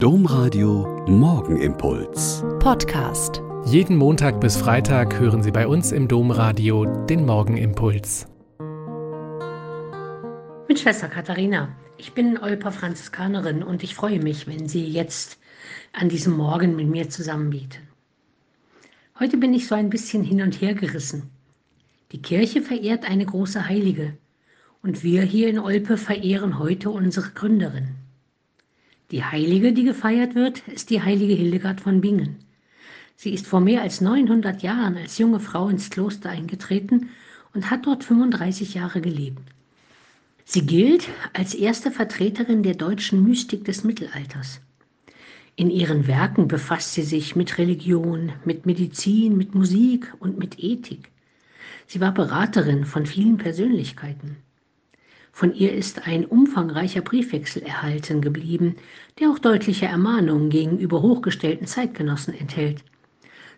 Domradio Morgenimpuls. Podcast. Jeden Montag bis Freitag hören Sie bei uns im Domradio den Morgenimpuls. Mit Schwester Katharina. Ich bin Olper Franziskanerin und ich freue mich, wenn Sie jetzt an diesem Morgen mit mir zusammen beten. Heute bin ich so ein bisschen hin und her gerissen. Die Kirche verehrt eine große Heilige und wir hier in Olpe verehren heute unsere Gründerin. Die Heilige, die gefeiert wird, ist die heilige Hildegard von Bingen. Sie ist vor mehr als 900 Jahren als junge Frau ins Kloster eingetreten und hat dort 35 Jahre gelebt. Sie gilt als erste Vertreterin der deutschen Mystik des Mittelalters. In ihren Werken befasst sie sich mit Religion, mit Medizin, mit Musik und mit Ethik. Sie war Beraterin von vielen Persönlichkeiten. Von ihr ist ein umfangreicher Briefwechsel erhalten geblieben, der auch deutliche Ermahnungen gegenüber hochgestellten Zeitgenossen enthält,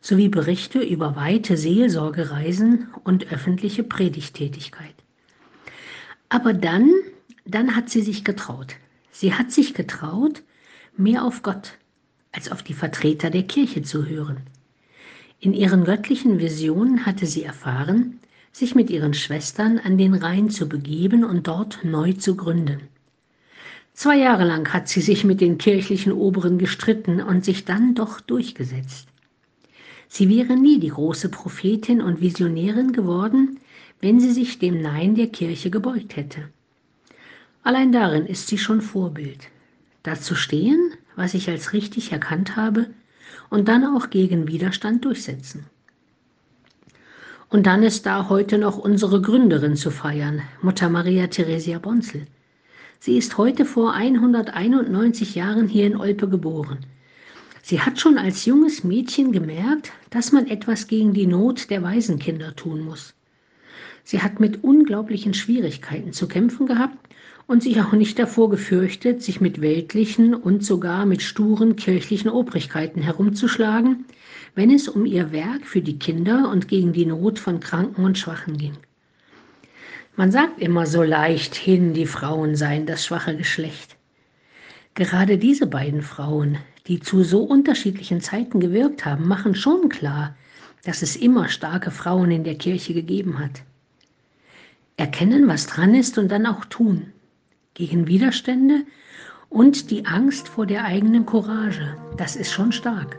sowie Berichte über weite Seelsorgereisen und öffentliche Predigtätigkeit. Aber dann, dann hat sie sich getraut. Sie hat sich getraut, mehr auf Gott als auf die Vertreter der Kirche zu hören. In ihren göttlichen Visionen hatte sie erfahren, sich mit ihren Schwestern an den Rhein zu begeben und dort neu zu gründen. Zwei Jahre lang hat sie sich mit den kirchlichen Oberen gestritten und sich dann doch durchgesetzt. Sie wäre nie die große Prophetin und Visionärin geworden, wenn sie sich dem Nein der Kirche gebeugt hätte. Allein darin ist sie schon Vorbild. Dazu stehen, was ich als richtig erkannt habe, und dann auch gegen Widerstand durchsetzen. Und dann ist da heute noch unsere Gründerin zu feiern, Mutter Maria Theresia Bonzel. Sie ist heute vor 191 Jahren hier in Olpe geboren. Sie hat schon als junges Mädchen gemerkt, dass man etwas gegen die Not der Waisenkinder tun muss. Sie hat mit unglaublichen Schwierigkeiten zu kämpfen gehabt und sich auch nicht davor gefürchtet, sich mit weltlichen und sogar mit sturen kirchlichen Obrigkeiten herumzuschlagen, wenn es um ihr Werk für die Kinder und gegen die Not von Kranken und Schwachen ging. Man sagt immer so leicht hin, die Frauen seien das schwache Geschlecht. Gerade diese beiden Frauen, die zu so unterschiedlichen Zeiten gewirkt haben, machen schon klar, dass es immer starke Frauen in der Kirche gegeben hat. Erkennen, was dran ist und dann auch tun gegen Widerstände und die Angst vor der eigenen Courage. Das ist schon stark.